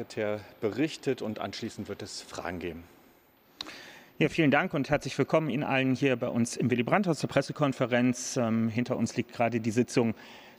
Staatssekretär berichtet und anschließend wird es Fragen geben. Ja, vielen Dank und herzlich willkommen Ihnen allen hier bei uns im Willy Brandt-Haus zur Pressekonferenz. Ähm, hinter uns liegt gerade die Sitzung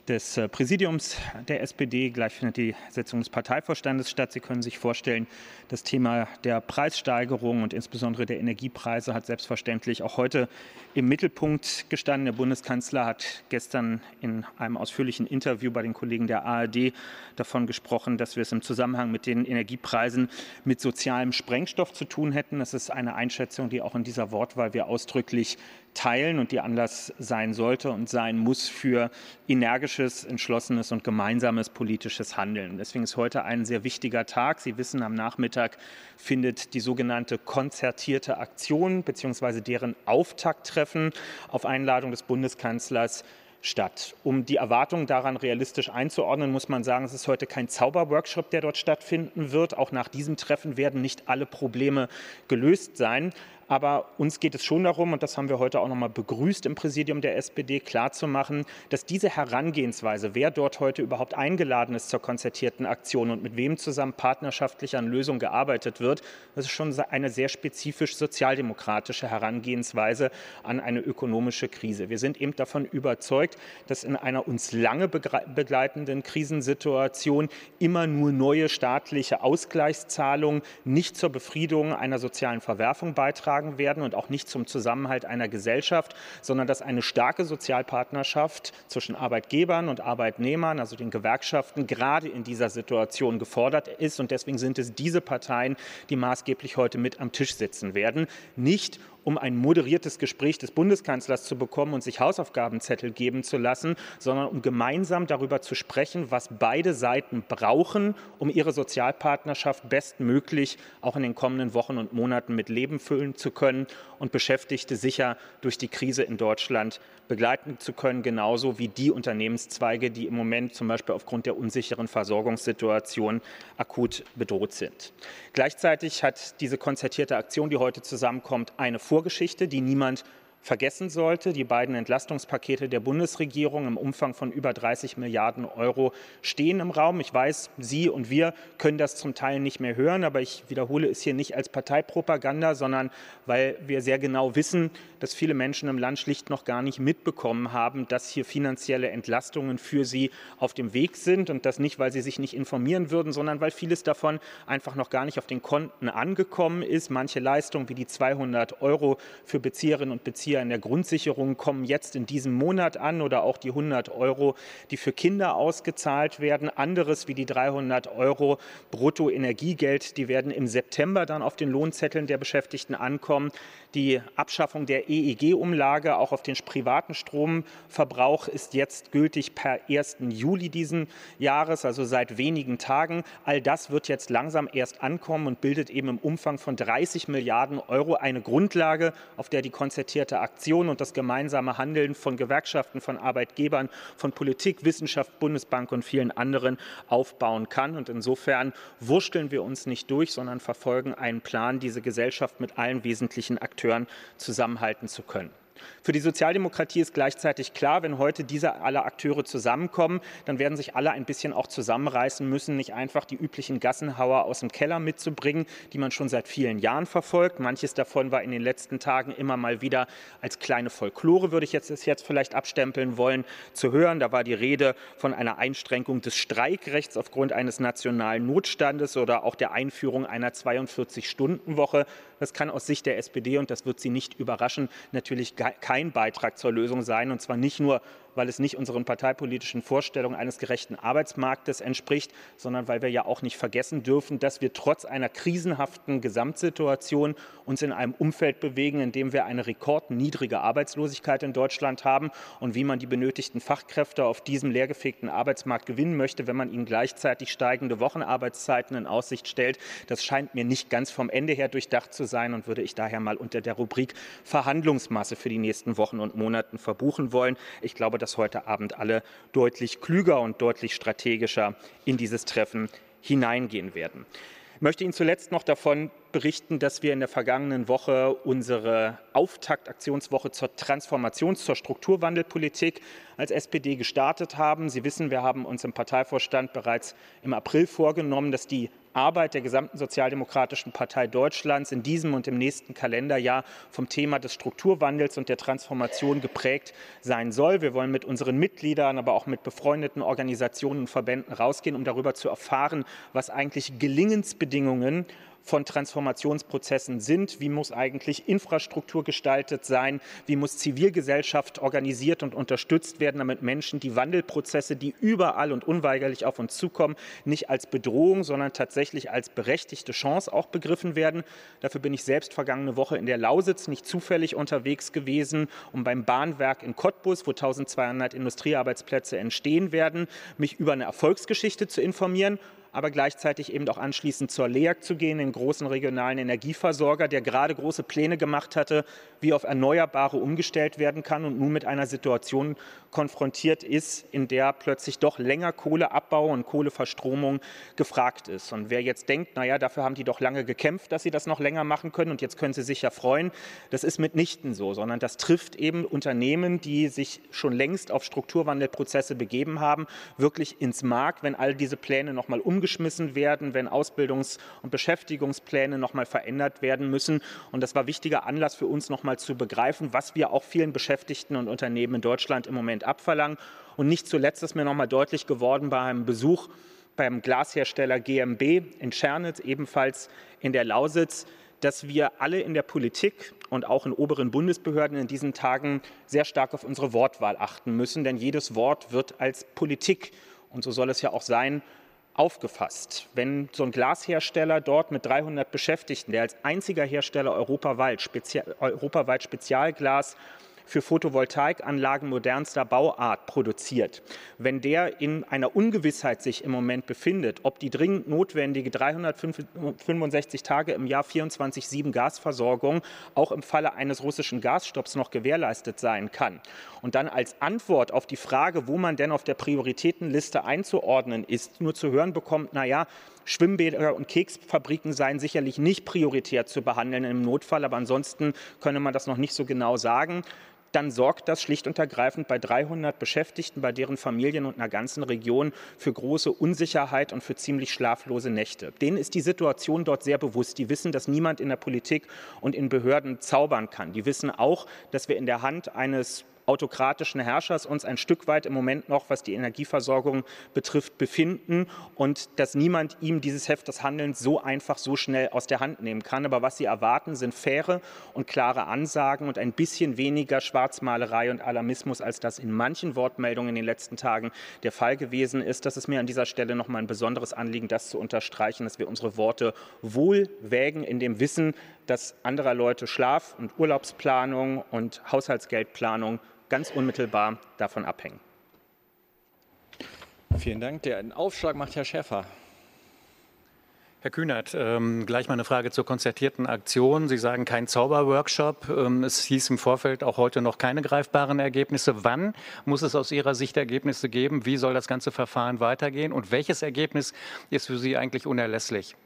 des äh, Präsidiums der SPD. Gleich findet die Sitzung des Parteivorstandes statt. Sie können sich vorstellen, das Thema der Preissteigerung und insbesondere der Energiepreise hat selbstverständlich auch heute im Mittelpunkt gestanden. Der Bundeskanzler hat gestern in einem ausführlichen Interview bei den Kollegen der ARD davon gesprochen, dass wir es im Zusammenhang mit den Energiepreisen mit sozialem Sprengstoff zu tun hätten. Das ist eine Einschätzung, die auch in dieser Wortwahl wir ausdrücklich teilen und die Anlass sein sollte und sein muss für energisches, entschlossenes und gemeinsames politisches Handeln. Deswegen ist heute ein sehr wichtiger Tag. Sie wissen, am Nachmittag findet die sogenannte konzertierte Aktion bzw. deren Auftakttreffen auf Einladung des Bundeskanzlers statt. Um die Erwartungen daran realistisch einzuordnen, muss man sagen, es ist heute kein Zauberworkshop, der dort stattfinden wird. Auch nach diesem Treffen werden nicht alle Probleme gelöst sein. Aber uns geht es schon darum, und das haben wir heute auch noch mal begrüßt im Präsidium der SPD, klarzumachen, dass diese Herangehensweise, wer dort heute überhaupt eingeladen ist zur konzertierten Aktion und mit wem zusammen partnerschaftlich an Lösungen gearbeitet wird, das ist schon eine sehr spezifisch sozialdemokratische Herangehensweise an eine ökonomische Krise. Wir sind eben davon überzeugt, dass in einer uns lange begleitenden Krisensituation immer nur neue staatliche Ausgleichszahlungen nicht zur Befriedung einer sozialen Verwerfung beitragen beigetragen werden und auch nicht zum Zusammenhalt einer Gesellschaft, sondern dass eine starke Sozialpartnerschaft zwischen Arbeitgebern und Arbeitnehmern, also den Gewerkschaften, gerade in dieser Situation gefordert ist. Und deswegen sind es diese Parteien, die maßgeblich heute mit am Tisch sitzen werden. Nicht um ein moderiertes Gespräch des Bundeskanzlers zu bekommen und sich Hausaufgabenzettel geben zu lassen, sondern um gemeinsam darüber zu sprechen, was beide Seiten brauchen, um ihre Sozialpartnerschaft bestmöglich auch in den kommenden Wochen und Monaten mit Leben füllen zu können und Beschäftigte sicher durch die Krise in Deutschland begleiten zu können, genauso wie die Unternehmenszweige, die im Moment zum Beispiel aufgrund der unsicheren Versorgungssituation akut bedroht sind. Gleichzeitig hat diese konzertierte Aktion, die heute zusammenkommt, eine Vorgeschichte, die niemand vergessen sollte. Die beiden Entlastungspakete der Bundesregierung im Umfang von über 30 Milliarden Euro stehen im Raum. Ich weiß, Sie und wir können das zum Teil nicht mehr hören, aber ich wiederhole es hier nicht als Parteipropaganda, sondern weil wir sehr genau wissen, dass viele Menschen im Land schlicht noch gar nicht mitbekommen haben, dass hier finanzielle Entlastungen für sie auf dem Weg sind und das nicht, weil sie sich nicht informieren würden, sondern weil vieles davon einfach noch gar nicht auf den Konten angekommen ist. Manche Leistungen wie die 200 Euro für Bezieherinnen und Bezieher Bezieher in der Grundsicherung kommen jetzt in diesem Monat an oder auch die 100 Euro, die für Kinder ausgezahlt werden. Anderes wie die 300 Euro Bruttoenergiegeld, die werden im September dann auf den Lohnzetteln der Beschäftigten ankommen. Die Abschaffung der EEG-Umlage auch auf den privaten Stromverbrauch ist jetzt gültig per 1. Juli diesen Jahres, also seit wenigen Tagen. All das wird jetzt langsam erst ankommen und bildet eben im Umfang von 30 Milliarden Euro eine Grundlage, auf der die konzertierte Aktion und das gemeinsame Handeln von Gewerkschaften, von Arbeitgebern, von Politik, Wissenschaft, Bundesbank und vielen anderen aufbauen kann. Und insofern wursteln wir uns nicht durch, sondern verfolgen einen Plan, diese Gesellschaft mit allen wesentlichen Akteuren zusammenhalten zu können. Für die Sozialdemokratie ist gleichzeitig klar, wenn heute diese alle Akteure zusammenkommen, dann werden sich alle ein bisschen auch zusammenreißen müssen, nicht einfach die üblichen Gassenhauer aus dem Keller mitzubringen, die man schon seit vielen Jahren verfolgt. Manches davon war in den letzten Tagen immer mal wieder als kleine Folklore, würde ich jetzt, jetzt vielleicht abstempeln wollen, zu hören. Da war die Rede von einer Einschränkung des Streikrechts aufgrund eines nationalen Notstandes oder auch der Einführung einer 42-Stunden-Woche. Das kann aus Sicht der SPD, und das wird Sie nicht überraschen, natürlich kein Beitrag zur Lösung sein. Und zwar nicht nur weil es nicht unseren parteipolitischen Vorstellungen eines gerechten Arbeitsmarktes entspricht, sondern weil wir ja auch nicht vergessen dürfen, dass wir trotz einer krisenhaften Gesamtsituation uns in einem Umfeld bewegen, in dem wir eine rekordniedrige Arbeitslosigkeit in Deutschland haben und wie man die benötigten Fachkräfte auf diesem leergefegten Arbeitsmarkt gewinnen möchte, wenn man ihnen gleichzeitig steigende Wochenarbeitszeiten in Aussicht stellt. Das scheint mir nicht ganz vom Ende her durchdacht zu sein und würde ich daher mal unter der Rubrik Verhandlungsmasse für die nächsten Wochen und Monaten verbuchen wollen. Ich glaube, dass heute Abend alle deutlich klüger und deutlich strategischer in dieses Treffen hineingehen werden. Ich möchte Ihnen zuletzt noch davon berichten, dass wir in der vergangenen Woche unsere Auftaktaktionswoche zur Transformations-, zur Strukturwandelpolitik als SPD gestartet haben. Sie wissen, wir haben uns im Parteivorstand bereits im April vorgenommen, dass die Arbeit der gesamten Sozialdemokratischen Partei Deutschlands in diesem und im nächsten Kalenderjahr vom Thema des Strukturwandels und der Transformation geprägt sein soll. Wir wollen mit unseren Mitgliedern, aber auch mit befreundeten Organisationen und Verbänden rausgehen, um darüber zu erfahren, was eigentlich Gelingensbedingungen von Transformationsprozessen sind. Wie muss eigentlich Infrastruktur gestaltet sein? Wie muss Zivilgesellschaft organisiert und unterstützt werden, damit Menschen die Wandelprozesse, die überall und unweigerlich auf uns zukommen, nicht als Bedrohung, sondern tatsächlich als berechtigte Chance auch begriffen werden? Dafür bin ich selbst vergangene Woche in der Lausitz nicht zufällig unterwegs gewesen, um beim Bahnwerk in Cottbus, wo 1200 Industriearbeitsplätze entstehen werden, mich über eine Erfolgsgeschichte zu informieren aber gleichzeitig eben auch anschließend zur LEAG zu gehen, den großen regionalen Energieversorger, der gerade große Pläne gemacht hatte, wie auf Erneuerbare umgestellt werden kann und nun mit einer Situation konfrontiert ist, in der plötzlich doch länger Kohleabbau und Kohleverstromung gefragt ist. Und wer jetzt denkt, naja, dafür haben die doch lange gekämpft, dass sie das noch länger machen können und jetzt können sie sich ja freuen, das ist mitnichten so, sondern das trifft eben Unternehmen, die sich schon längst auf Strukturwandelprozesse begeben haben, wirklich ins Mark, wenn all diese Pläne nochmal umgeschmissen werden, wenn Ausbildungs- und Beschäftigungspläne nochmal verändert werden müssen. Und das war wichtiger Anlass für uns nochmal zu begreifen, was wir auch vielen Beschäftigten und Unternehmen in Deutschland im Moment abverlangen. Und nicht zuletzt ist mir nochmal deutlich geworden bei einem Besuch beim Glashersteller GMB in Schernitz, ebenfalls in der Lausitz, dass wir alle in der Politik und auch in oberen Bundesbehörden in diesen Tagen sehr stark auf unsere Wortwahl achten müssen, denn jedes Wort wird als Politik, und so soll es ja auch sein, aufgefasst. Wenn so ein Glashersteller dort mit 300 Beschäftigten, der als einziger Hersteller europaweit, Spezial, europaweit Spezialglas für Photovoltaikanlagen modernster Bauart produziert, wenn der in einer Ungewissheit sich im Moment befindet, ob die dringend notwendige 365 Tage im Jahr 24-7 Gasversorgung auch im Falle eines russischen Gasstopps noch gewährleistet sein kann. Und dann als Antwort auf die Frage, wo man denn auf der Prioritätenliste einzuordnen ist, nur zu hören bekommt, naja, Schwimmbäder und Keksfabriken seien sicherlich nicht prioritär zu behandeln im Notfall, aber ansonsten könne man das noch nicht so genau sagen dann sorgt das schlicht und ergreifend bei 300 Beschäftigten, bei deren Familien und einer ganzen Region für große Unsicherheit und für ziemlich schlaflose Nächte. Denen ist die Situation dort sehr bewusst. Die wissen, dass niemand in der Politik und in Behörden zaubern kann. Die wissen auch, dass wir in der Hand eines autokratischen Herrschers uns ein Stück weit im Moment noch, was die Energieversorgung betrifft, befinden und dass niemand ihm dieses Heft des Handelns so einfach, so schnell aus der Hand nehmen kann. Aber was sie erwarten, sind faire und klare Ansagen und ein bisschen weniger Schwarzmalerei und Alarmismus, als das in manchen Wortmeldungen in den letzten Tagen der Fall gewesen ist. Das ist mir an dieser Stelle noch mal ein besonderes Anliegen, das zu unterstreichen, dass wir unsere Worte wohl wägen in dem Wissen, dass anderer Leute Schlaf- und Urlaubsplanung und Haushaltsgeldplanung ganz unmittelbar davon abhängen. Vielen Dank. Den Aufschlag macht Herr Schäfer. Herr Kühnert, ähm, gleich mal eine Frage zur konzertierten Aktion. Sie sagen kein Zauberworkshop. Ähm, es hieß im Vorfeld auch heute noch keine greifbaren Ergebnisse. Wann muss es aus Ihrer Sicht Ergebnisse geben? Wie soll das ganze Verfahren weitergehen? Und welches Ergebnis ist für Sie eigentlich unerlässlich?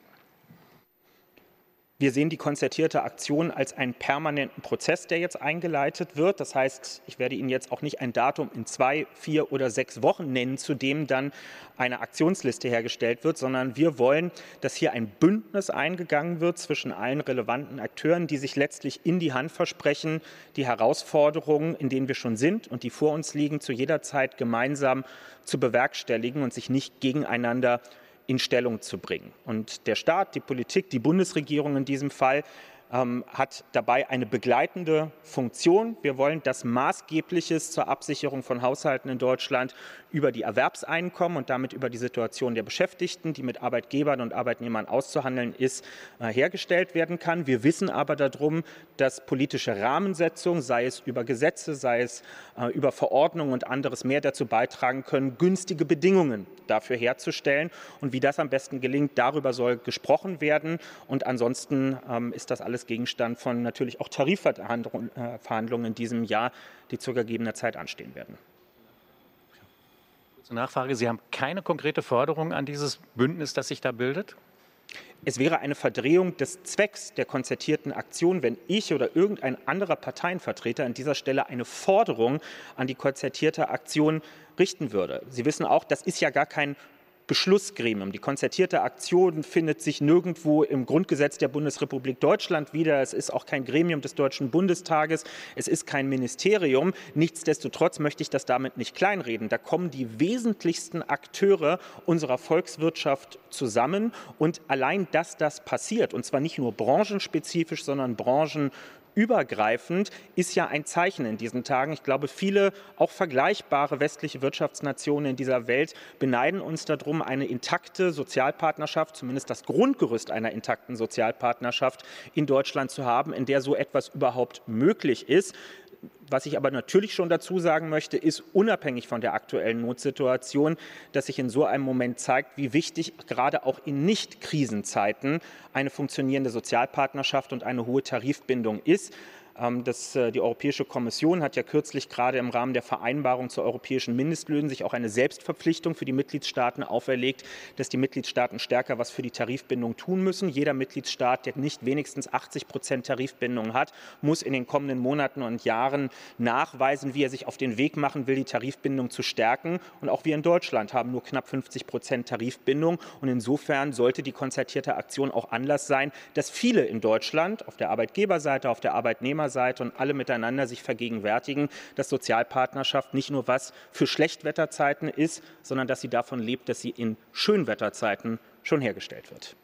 Wir sehen die konzertierte Aktion als einen permanenten Prozess, der jetzt eingeleitet wird. Das heißt, ich werde Ihnen jetzt auch nicht ein Datum in zwei, vier oder sechs Wochen nennen, zu dem dann eine Aktionsliste hergestellt wird, sondern wir wollen, dass hier ein Bündnis eingegangen wird zwischen allen relevanten Akteuren, die sich letztlich in die Hand versprechen, die Herausforderungen, in denen wir schon sind und die vor uns liegen, zu jeder Zeit gemeinsam zu bewerkstelligen und sich nicht gegeneinander in Stellung zu bringen. Und der Staat, die Politik, die Bundesregierung in diesem Fall ähm, hat dabei eine begleitende Funktion. Wir wollen, dass Maßgebliches zur Absicherung von Haushalten in Deutschland über die Erwerbseinkommen und damit über die Situation der Beschäftigten, die mit Arbeitgebern und Arbeitnehmern auszuhandeln ist, äh, hergestellt werden kann. Wir wissen aber darum, dass politische Rahmensetzung, sei es über Gesetze, sei es äh, über Verordnungen und anderes mehr dazu beitragen können, günstige Bedingungen dafür herzustellen. Und wie das am besten gelingt, darüber soll gesprochen werden. Und ansonsten ähm, ist das alles Gegenstand von natürlich auch Tarifverhandlungen in diesem Jahr, die zu gegebener Zeit anstehen werden. Kurze Nachfrage. Sie haben keine konkrete Forderung an dieses Bündnis, das sich da bildet? Es wäre eine Verdrehung des Zwecks der konzertierten Aktion, wenn ich oder irgendein anderer Parteienvertreter an dieser Stelle eine Forderung an die konzertierte Aktion richten würde. Sie wissen auch, das ist ja gar kein Beschlussgremium. Die konzertierte Aktion findet sich nirgendwo im Grundgesetz der Bundesrepublik Deutschland wieder. Es ist auch kein Gremium des Deutschen Bundestages. Es ist kein Ministerium. Nichtsdestotrotz möchte ich das damit nicht kleinreden. Da kommen die wesentlichsten Akteure unserer Volkswirtschaft zusammen. Und allein, dass das passiert, und zwar nicht nur branchenspezifisch, sondern branchen übergreifend ist ja ein Zeichen in diesen Tagen. Ich glaube, viele auch vergleichbare westliche Wirtschaftsnationen in dieser Welt beneiden uns darum, eine intakte Sozialpartnerschaft, zumindest das Grundgerüst einer intakten Sozialpartnerschaft in Deutschland zu haben, in der so etwas überhaupt möglich ist. Was ich aber natürlich schon dazu sagen möchte, ist unabhängig von der aktuellen Notsituation, dass sich in so einem Moment zeigt, wie wichtig gerade auch in Nicht-Krisenzeiten eine funktionierende Sozialpartnerschaft und eine hohe Tarifbindung ist. Ähm, das, äh, die Europäische Kommission hat ja kürzlich gerade im Rahmen der Vereinbarung zu europäischen Mindestlöhnen sich auch eine Selbstverpflichtung für die Mitgliedstaaten auferlegt, dass die Mitgliedstaaten stärker was für die Tarifbindung tun müssen. Jeder Mitgliedstaat, der nicht wenigstens 80 Prozent Tarifbindung hat, muss in den kommenden Monaten und Jahren nachweisen, wie er sich auf den Weg machen will, die Tarifbindung zu stärken. Und auch wir in Deutschland haben nur knapp 50 Prozent Tarifbindung. Und insofern sollte die konzertierte Aktion auch Anlass sein, dass viele in Deutschland auf der Arbeitgeberseite, auf der Arbeitnehmerseite, Seite und alle miteinander sich vergegenwärtigen, dass Sozialpartnerschaft nicht nur was für Schlechtwetterzeiten ist, sondern dass sie davon lebt, dass sie in Schönwetterzeiten schon hergestellt wird.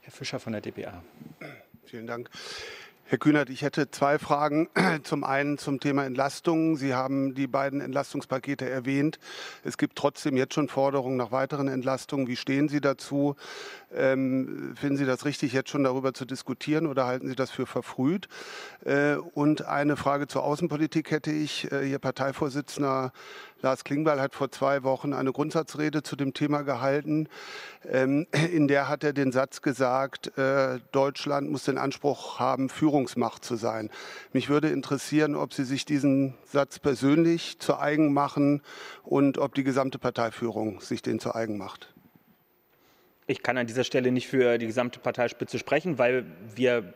Herr Fischer von der DPA. Vielen Dank. Herr Kühnert, ich hätte zwei Fragen. Zum einen zum Thema Entlastung. Sie haben die beiden Entlastungspakete erwähnt. Es gibt trotzdem jetzt schon Forderungen nach weiteren Entlastungen. Wie stehen Sie dazu? Ähm, finden Sie das richtig, jetzt schon darüber zu diskutieren oder halten Sie das für verfrüht? Äh, und eine Frage zur Außenpolitik hätte ich. Äh, Ihr Parteivorsitzender Lars Klingbeil hat vor zwei Wochen eine Grundsatzrede zu dem Thema gehalten. Ähm, in der hat er den Satz gesagt, äh, Deutschland muss den Anspruch haben, Führungsmacht zu sein. Mich würde interessieren, ob Sie sich diesen Satz persönlich zu eigen machen und ob die gesamte Parteiführung sich den zu eigen macht. Ich kann an dieser Stelle nicht für die gesamte Parteispitze sprechen, weil wir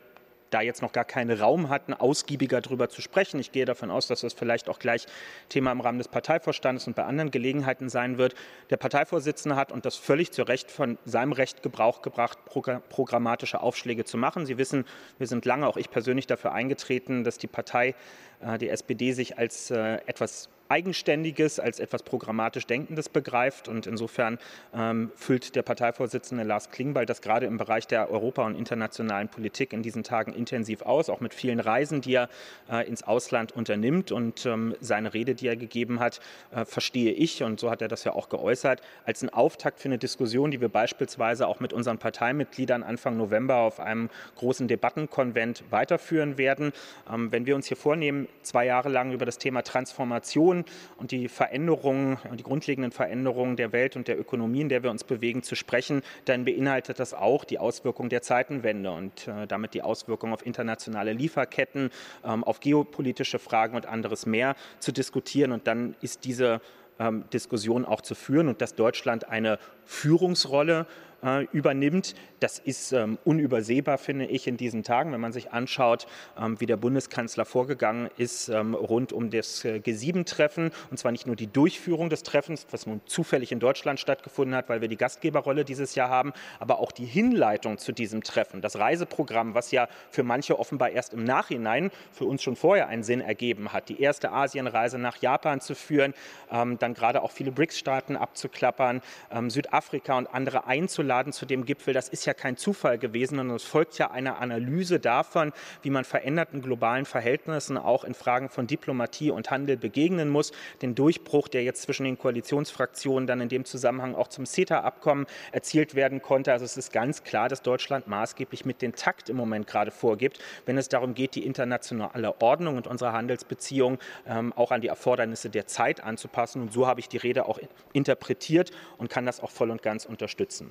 da jetzt noch gar keinen Raum hatten, ausgiebiger darüber zu sprechen. Ich gehe davon aus, dass das vielleicht auch gleich Thema im Rahmen des Parteivorstandes und bei anderen Gelegenheiten sein wird. Der Parteivorsitzende hat, und das völlig zu Recht, von seinem Recht Gebrauch gebracht, programmatische Aufschläge zu machen. Sie wissen, wir sind lange, auch ich persönlich, dafür eingetreten, dass die Partei, äh, die SPD, sich als äh, etwas Eigenständiges, als etwas programmatisch Denkendes begreift. Und insofern ähm, füllt der Parteivorsitzende Lars Klingbeil das gerade im Bereich der Europa- und internationalen Politik in diesen Tagen intensiv aus, auch mit vielen Reisen, die er äh, ins Ausland unternimmt. Und ähm, seine Rede, die er gegeben hat, äh, verstehe ich, und so hat er das ja auch geäußert, als einen Auftakt für eine Diskussion, die wir beispielsweise auch mit unseren Parteimitgliedern Anfang November auf einem großen Debattenkonvent weiterführen werden. Ähm, wenn wir uns hier vornehmen, zwei Jahre lang über das Thema Transformation Situation und die Veränderungen, die grundlegenden Veränderungen der Welt und der Ökonomie, in der wir uns bewegen, zu sprechen, dann beinhaltet das auch die Auswirkungen der Zeitenwende und äh, damit die Auswirkungen auf internationale Lieferketten, ähm, auf geopolitische Fragen und anderes mehr zu diskutieren. Und dann ist diese ähm, Diskussion auch zu führen und dass Deutschland eine Führungsrolle äh, übernimmt. Das ist ähm, unübersehbar, finde ich, in diesen Tagen, wenn man sich anschaut, ähm, wie der Bundeskanzler vorgegangen ist ähm, rund um das äh, G7-Treffen. Und zwar nicht nur die Durchführung des Treffens, was nun zufällig in Deutschland stattgefunden hat, weil wir die Gastgeberrolle dieses Jahr haben, aber auch die Hinleitung zu diesem Treffen. Das Reiseprogramm, was ja für manche offenbar erst im Nachhinein, für uns schon vorher einen Sinn ergeben hat, die erste Asienreise nach Japan zu führen, ähm, dann gerade auch viele BRICS-Staaten abzuklappern, ähm, Südafrika und andere einzuladen eingeladen zu dem Gipfel. Das ist ja kein Zufall gewesen, sondern es folgt ja einer Analyse davon, wie man veränderten globalen Verhältnissen auch in Fragen von Diplomatie und Handel begegnen muss. Den Durchbruch, der jetzt zwischen den Koalitionsfraktionen dann in dem Zusammenhang auch zum CETA-Abkommen erzielt werden konnte. Also es ist ganz klar, dass Deutschland maßgeblich mit den Takt im Moment gerade vorgibt, wenn es darum geht, die internationale Ordnung und unsere Handelsbeziehungen ähm, auch an die Erfordernisse der Zeit anzupassen. Und so habe ich die Rede auch interpretiert und kann das auch voll und ganz unterstützen.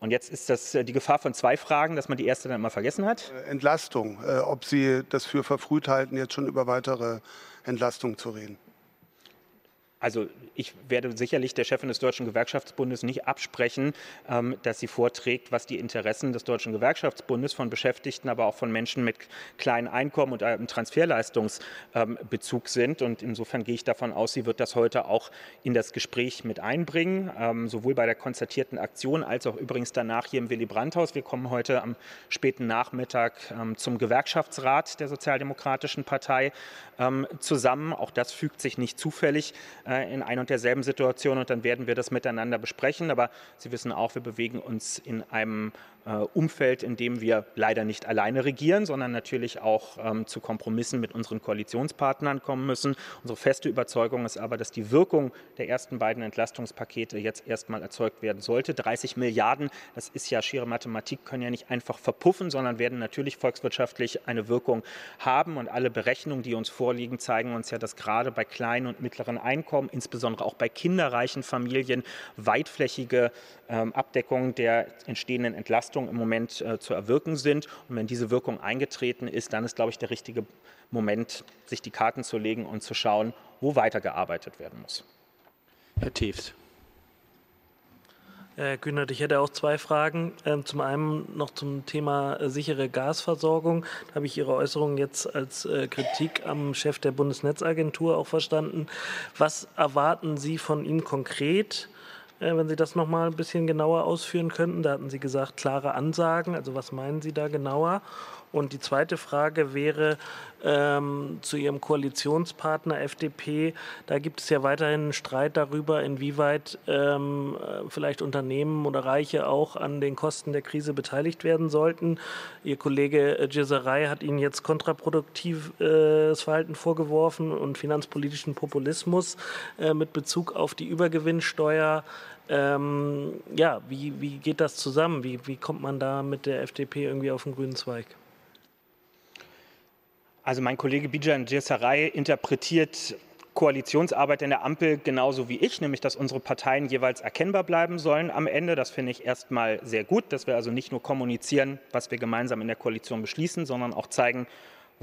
Und jetzt ist das äh, die Gefahr von zwei Fragen, dass man die erste dann immer vergessen hat. Äh, Entlastung, äh, ob Sie das für verfrüht halten, jetzt schon über weitere Entlastung zu reden. Also ich werde sicherlich der Chefin des Deutschen Gewerkschaftsbundes nicht absprechen, ähm, dass sie vorträgt, was die Interessen des Deutschen Gewerkschaftsbundes von Beschäftigten, aber auch von Menschen mit kleinen Einkommen und einem Transferleistungsbezug sind. Und insofern gehe ich davon aus, sie wird das heute auch in das Gespräch mit einbringen, ähm, sowohl bei der konzertierten Aktion als auch übrigens danach hier im Willy Brandt-Haus. Wir kommen heute am späten Nachmittag ähm, zum Gewerkschaftsrat der Sozialdemokratischen Partei zusammen. Auch das fügt sich nicht zufällig äh, in ein und derselben Situation und dann werden wir das miteinander besprechen. Aber Sie wissen auch, wir bewegen uns in einem Umfeld, in dem wir leider nicht alleine regieren, sondern natürlich auch ähm, zu Kompromissen mit unseren Koalitionspartnern kommen müssen. Unsere feste Überzeugung ist aber, dass die Wirkung der ersten beiden Entlastungspakete jetzt erstmal erzeugt werden sollte. 30 Milliarden, das ist ja schiere Mathematik, können ja nicht einfach verpuffen, sondern werden natürlich volkswirtschaftlich eine Wirkung haben. Und alle Berechnungen, die uns vorliegen, zeigen uns ja, dass gerade bei kleinen und mittleren Einkommen, insbesondere auch bei kinderreichen Familien, weitflächige ähm, Abdeckung der entstehenden Entlastungen Entlastung im Moment äh, zu erwirken sind. Und wenn diese Wirkung eingetreten ist, dann ist, glaube ich, der richtige Moment, sich die Karten zu legen und zu schauen, wo weitergearbeitet werden muss. Herr Tews. Herr Kühnert, ich hätte auch zwei Fragen. Ähm, zum einen noch zum Thema äh, sichere Gasversorgung. Da habe ich Ihre Äußerungen jetzt als äh, Kritik am Chef der Bundesnetzagentur auch verstanden. Was erwarten Sie von ihm konkret? Äh, wenn Sie das noch mal ein bisschen genauer ausführen könnten. Da hatten Sie gesagt, klare Ansagen. Also was meinen Sie da genauer? Und die zweite Frage wäre ähm, zu Ihrem Koalitionspartner FDP. Da gibt es ja weiterhin einen Streit darüber, inwieweit ähm, vielleicht Unternehmen oder Reiche auch an den Kosten der Krise beteiligt werden sollten. Ihr Kollege Giserei hat Ihnen jetzt kontraproduktives äh, Verhalten vorgeworfen und finanzpolitischen Populismus äh, mit Bezug auf die Übergewinnsteuer. Ähm, ja, wie, wie geht das zusammen? Wie, wie kommt man da mit der FDP irgendwie auf den grünen Zweig? Also mein Kollege Bijan Djesaray interpretiert Koalitionsarbeit in der Ampel genauso wie ich, nämlich dass unsere Parteien jeweils erkennbar bleiben sollen am Ende. Das finde ich erstmal sehr gut, dass wir also nicht nur kommunizieren, was wir gemeinsam in der Koalition beschließen, sondern auch zeigen,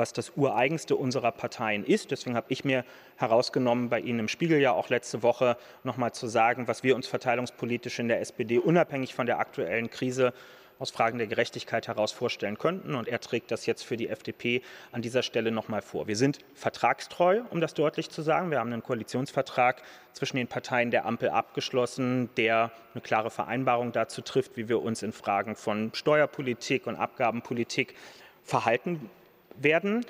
was das Ureigenste unserer Parteien ist. Deswegen habe ich mir herausgenommen, bei Ihnen im Spiegel ja auch letzte Woche nochmal zu sagen, was wir uns verteilungspolitisch in der SPD unabhängig von der aktuellen Krise aus Fragen der Gerechtigkeit heraus vorstellen könnten. Und er trägt das jetzt für die FDP an dieser Stelle noch mal vor. Wir sind vertragstreu, um das deutlich zu sagen. Wir haben einen Koalitionsvertrag zwischen den Parteien der Ampel abgeschlossen, der eine klare Vereinbarung dazu trifft, wie wir uns in Fragen von Steuerpolitik und Abgabenpolitik verhalten werden.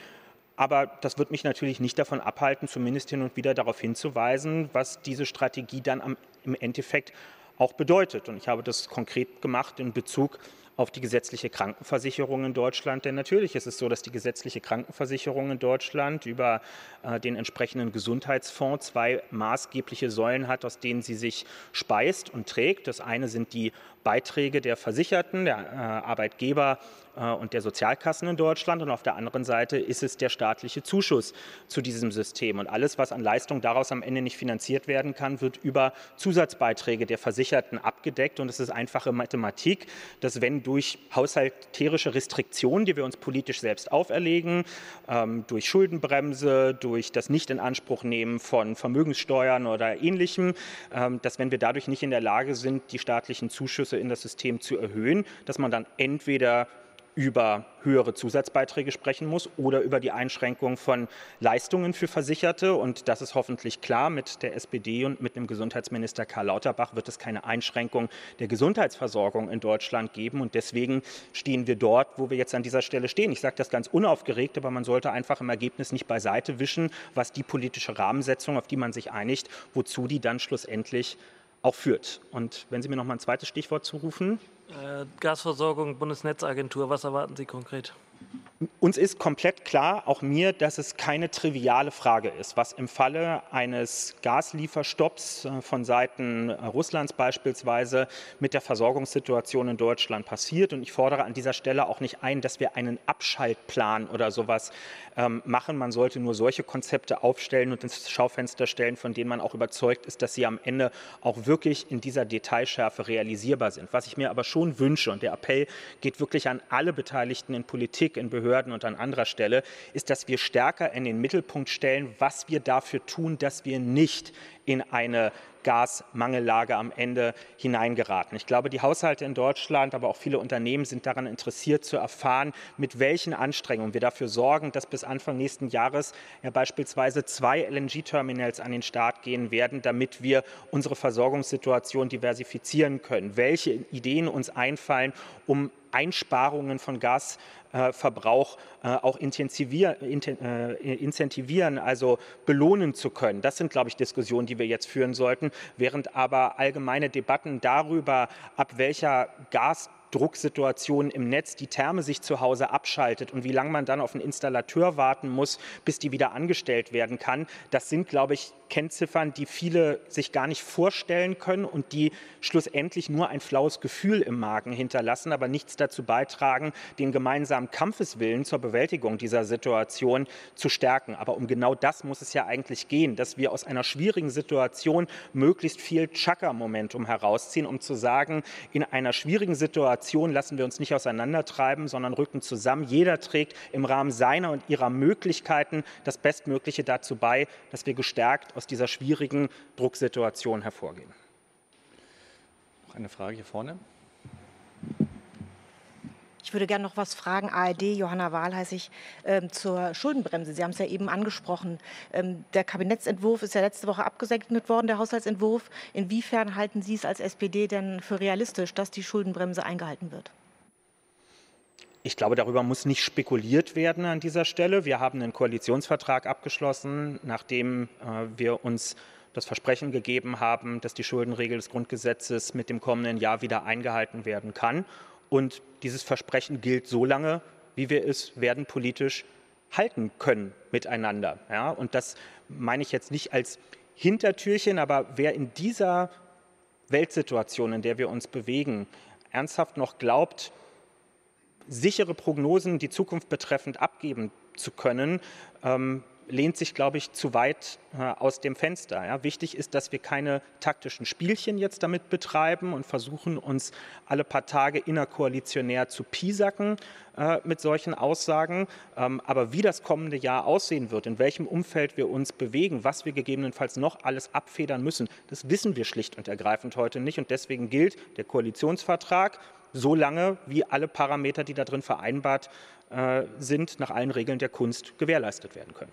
Aber das wird mich natürlich nicht davon abhalten, zumindest hin und wieder darauf hinzuweisen, was diese Strategie dann am, im Endeffekt auch bedeutet. Und ich habe das konkret gemacht in Bezug auf die gesetzliche Krankenversicherung in Deutschland. Denn natürlich ist es so, dass die gesetzliche Krankenversicherung in Deutschland über äh, den entsprechenden Gesundheitsfonds zwei maßgebliche Säulen hat, aus denen sie sich speist und trägt. Das eine sind die Beiträge der Versicherten, der äh, Arbeitgeber äh, und der Sozialkassen in Deutschland. Und auf der anderen Seite ist es der staatliche Zuschuss zu diesem System. Und alles, was an Leistung daraus am Ende nicht finanziert werden kann, wird über Zusatzbeiträge der Versicherten abgedeckt. Und es ist einfache Mathematik, dass wenn durch haushalterische Restriktionen, die wir uns politisch selbst auferlegen, ähm, durch Schuldenbremse, durch das Nicht-in-Anspruchnehmen von Vermögenssteuern oder Ähnlichem, ähm, dass wenn wir dadurch nicht in der Lage sind, die staatlichen Zuschüsse in das System zu erhöhen, dass man dann entweder über höhere Zusatzbeiträge sprechen muss oder über die Einschränkung von Leistungen für Versicherte. Und das ist hoffentlich klar. Mit der SPD und mit dem Gesundheitsminister Karl Lauterbach wird es keine Einschränkung der Gesundheitsversorgung in Deutschland geben. Und deswegen stehen wir dort, wo wir jetzt an dieser Stelle stehen. Ich sage das ganz unaufgeregt, aber man sollte einfach im Ergebnis nicht beiseite wischen, was die politische Rahmensetzung, auf die man sich einigt, wozu die dann schlussendlich auch führt. Und wenn Sie mir noch mal ein zweites Stichwort zurufen. Äh, Gasversorgung, Bundesnetzagentur, was erwarten Sie konkret? Uns ist komplett klar, auch mir, dass es keine triviale Frage ist, was im Falle eines Gaslieferstopps äh, von Seiten äh, Russlands beispielsweise mit der Versorgungssituation in Deutschland passiert. Und ich fordere an dieser Stelle auch nicht ein, dass wir einen Abschaltplan oder sowas ähm, machen. Man sollte nur solche Konzepte aufstellen und ins Schaufenster stellen, von denen man auch überzeugt ist, dass sie am Ende auch wirklich in dieser Detailschärfe realisierbar sind. Was ich mir aber schon wünsche, und der Appell geht wirklich an alle Beteiligten in Politik, in Behörden, und an anderer Stelle, ist, dass wir stärker in den Mittelpunkt stellen, was wir dafür tun, dass wir nicht in eine Gasmangellage am Ende hineingeraten. Ich glaube, die Haushalte in Deutschland, aber auch viele Unternehmen sind daran interessiert zu erfahren, mit welchen Anstrengungen wir dafür sorgen, dass bis Anfang nächsten Jahres ja beispielsweise zwei LNG-Terminals an den Start gehen werden, damit wir unsere Versorgungssituation diversifizieren können. Welche Ideen uns einfallen, um Einsparungen von Gasverbrauch äh, auch äh, incentivieren, also belohnen zu können. Das sind, glaube ich, Diskussionen, die wir jetzt führen sollten, während aber allgemeine Debatten darüber, ab welcher Gas Drucksituation im Netz die Therme sich zu Hause abschaltet und wie lange man dann auf einen Installateur warten muss, bis die wieder angestellt werden kann. Das sind, glaube ich, Kennziffern, die viele sich gar nicht vorstellen können und die schlussendlich nur ein flaues Gefühl im Magen hinterlassen, aber nichts dazu beitragen, den gemeinsamen Kampfeswillen zur Bewältigung dieser Situation zu stärken. Aber um genau das muss es ja eigentlich gehen, dass wir aus einer schwierigen Situation möglichst viel Chakra-Momentum herausziehen, um zu sagen, in einer schwierigen Situation lassen wir uns nicht auseinandertreiben, sondern rücken zusammen. Jeder trägt im Rahmen seiner und ihrer Möglichkeiten das Bestmögliche dazu bei, dass wir gestärkt aus dieser schwierigen Drucksituation hervorgehen. Noch eine Frage hier vorne. Ich würde gerne noch was fragen. ARD, Johanna Wahl heiße ich, ähm, zur Schuldenbremse. Sie haben es ja eben angesprochen. Ähm, der Kabinettsentwurf ist ja letzte Woche abgesegnet worden, der Haushaltsentwurf. Inwiefern halten Sie es als SPD denn für realistisch, dass die Schuldenbremse eingehalten wird? Ich glaube, darüber muss nicht spekuliert werden an dieser Stelle. Wir haben einen Koalitionsvertrag abgeschlossen, nachdem äh, wir uns das Versprechen gegeben haben, dass die Schuldenregel des Grundgesetzes mit dem kommenden Jahr wieder eingehalten werden kann. Und dieses Versprechen gilt so lange, wie wir es werden politisch halten können miteinander. Ja, und das meine ich jetzt nicht als Hintertürchen, aber wer in dieser Weltsituation, in der wir uns bewegen, ernsthaft noch glaubt, sichere Prognosen die Zukunft betreffend abgeben zu können, ähm, lehnt sich, glaube ich, zu weit äh, aus dem Fenster. Ja. Wichtig ist, dass wir keine taktischen Spielchen jetzt damit betreiben und versuchen, uns alle paar Tage innerkoalitionär zu piesacken äh, mit solchen Aussagen. Ähm, aber wie das kommende Jahr aussehen wird, in welchem Umfeld wir uns bewegen, was wir gegebenenfalls noch alles abfedern müssen, das wissen wir schlicht und ergreifend heute nicht. Und deswegen gilt der Koalitionsvertrag so lange, wie alle Parameter, die da drin vereinbart äh, sind, nach allen Regeln der Kunst gewährleistet werden können.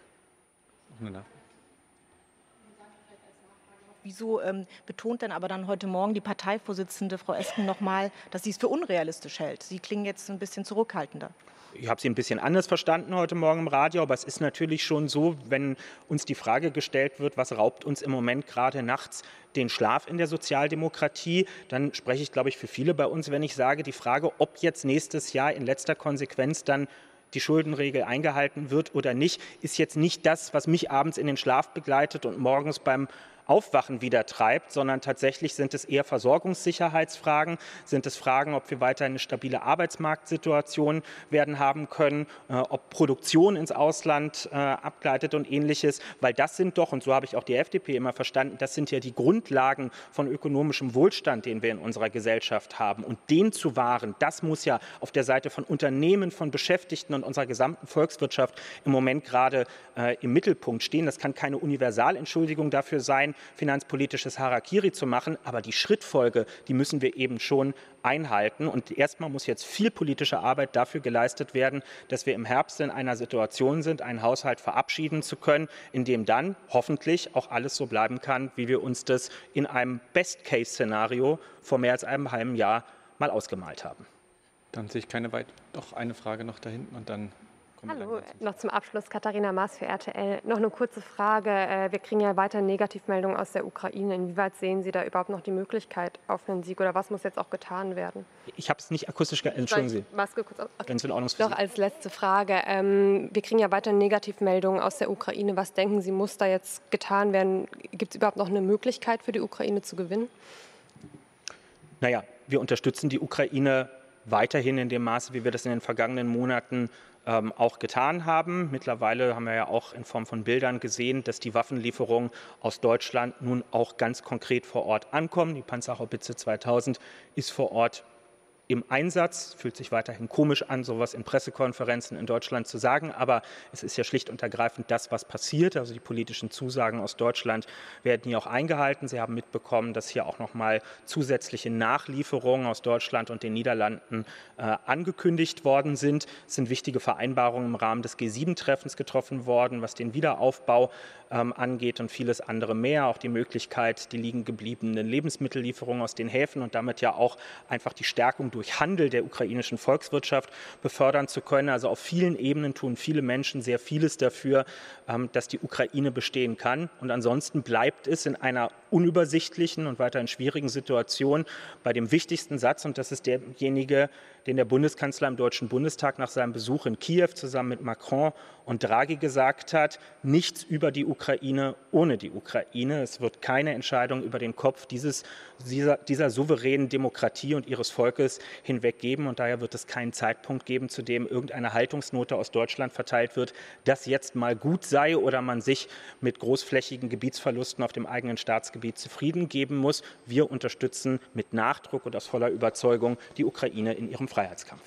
Wieso ähm, betont denn aber dann heute Morgen die Parteivorsitzende Frau Esken nochmal, dass sie es für unrealistisch hält? Sie klingen jetzt ein bisschen zurückhaltender. Ich habe sie ein bisschen anders verstanden heute Morgen im Radio, aber es ist natürlich schon so, wenn uns die Frage gestellt wird, was raubt uns im Moment gerade nachts den Schlaf in der Sozialdemokratie, dann spreche ich, glaube ich, für viele bei uns, wenn ich sage, die Frage, ob jetzt nächstes Jahr in letzter Konsequenz dann die Schuldenregel eingehalten wird oder nicht, ist jetzt nicht das, was mich abends in den Schlaf begleitet und morgens beim Aufwachen wieder treibt, sondern tatsächlich sind es eher Versorgungssicherheitsfragen, sind es Fragen, ob wir weiter eine stabile Arbeitsmarktsituation werden haben können, äh, ob Produktion ins Ausland äh, abgleitet und ähnliches, weil das sind doch, und so habe ich auch die FDP immer verstanden, das sind ja die Grundlagen von ökonomischem Wohlstand, den wir in unserer Gesellschaft haben. Und den zu wahren, das muss ja auf der Seite von Unternehmen, von Beschäftigten und unserer gesamten Volkswirtschaft im Moment gerade äh, im Mittelpunkt stehen. Das kann keine Universalentschuldigung dafür sein, finanzpolitisches Harakiri zu machen. Aber die Schrittfolge, die müssen wir eben schon einhalten. Und erstmal muss jetzt viel politische Arbeit dafür geleistet werden, dass wir im Herbst in einer Situation sind, einen Haushalt verabschieden zu können, in dem dann hoffentlich auch alles so bleiben kann, wie wir uns das in einem Best-Case-Szenario vor mehr als einem halben Jahr mal ausgemalt haben. Dann sehe ich keine weit. Doch eine Frage noch da hinten und dann Hallo, noch zum Abschluss Katharina Maas für RTL. Noch eine kurze Frage. Äh, wir kriegen ja weiter Negativmeldungen aus der Ukraine. Inwieweit sehen Sie da überhaupt noch die Möglichkeit auf einen Sieg oder was muss jetzt auch getan werden? Ich habe es nicht akustisch gehört. Entschuldigen Sie. Maske kurz auf. Okay. Ganz in Ordnung. Doch als letzte Frage. Ähm, wir kriegen ja weiter Negativmeldungen aus der Ukraine. Was denken Sie, muss da jetzt getan werden? Gibt es überhaupt noch eine Möglichkeit für die Ukraine zu gewinnen? Naja, wir unterstützen die Ukraine weiterhin in dem Maße, wie wir das in den vergangenen Monaten ähm, auch getan haben. Mittlerweile haben wir ja auch in Form von Bildern gesehen, dass die Waffenlieferungen aus Deutschland nun auch ganz konkret vor Ort ankommen. Die Panzerhaubitze 2000 ist vor Ort im Einsatz. Fühlt sich weiterhin komisch an, sowas in Pressekonferenzen in Deutschland zu sagen, aber es ist ja schlicht und ergreifend das, was passiert. Also die politischen Zusagen aus Deutschland werden hier auch eingehalten. Sie haben mitbekommen, dass hier auch noch mal zusätzliche Nachlieferungen aus Deutschland und den Niederlanden äh, angekündigt worden sind. Es sind wichtige Vereinbarungen im Rahmen des G7-Treffens getroffen worden, was den Wiederaufbau ähm, angeht und vieles andere mehr. Auch die Möglichkeit, die liegen gebliebenen Lebensmittellieferungen aus den Häfen und damit ja auch einfach die Stärkung durch Handel der ukrainischen Volkswirtschaft befördern zu können. Also auf vielen Ebenen tun viele Menschen sehr vieles dafür, ähm, dass die Ukraine bestehen kann. Und ansonsten bleibt es in einer unübersichtlichen und weiterhin schwierigen Situation bei dem wichtigsten Satz, und das ist derjenige, den der Bundeskanzler im Deutschen Bundestag nach seinem Besuch in Kiew zusammen mit Macron und Draghi gesagt hat, nichts über die Ukraine ohne die Ukraine. Es wird keine Entscheidung über den Kopf dieses, dieser, dieser souveränen Demokratie und ihres Volkes hinweg geben. Und daher wird es keinen Zeitpunkt geben, zu dem irgendeine Haltungsnote aus Deutschland verteilt wird, dass jetzt mal gut sei oder man sich mit großflächigen Gebietsverlusten auf dem eigenen Staatsgebiet zufrieden geben muss. Wir unterstützen mit Nachdruck und aus voller Überzeugung die Ukraine in ihrem Freiheitskampf.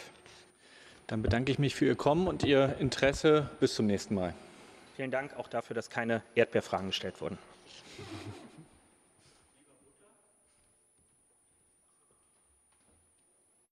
Dann bedanke ich mich für Ihr Kommen und Ihr Interesse. Bis zum nächsten Mal. Vielen Dank auch dafür, dass keine Erdbeerfragen gestellt wurden.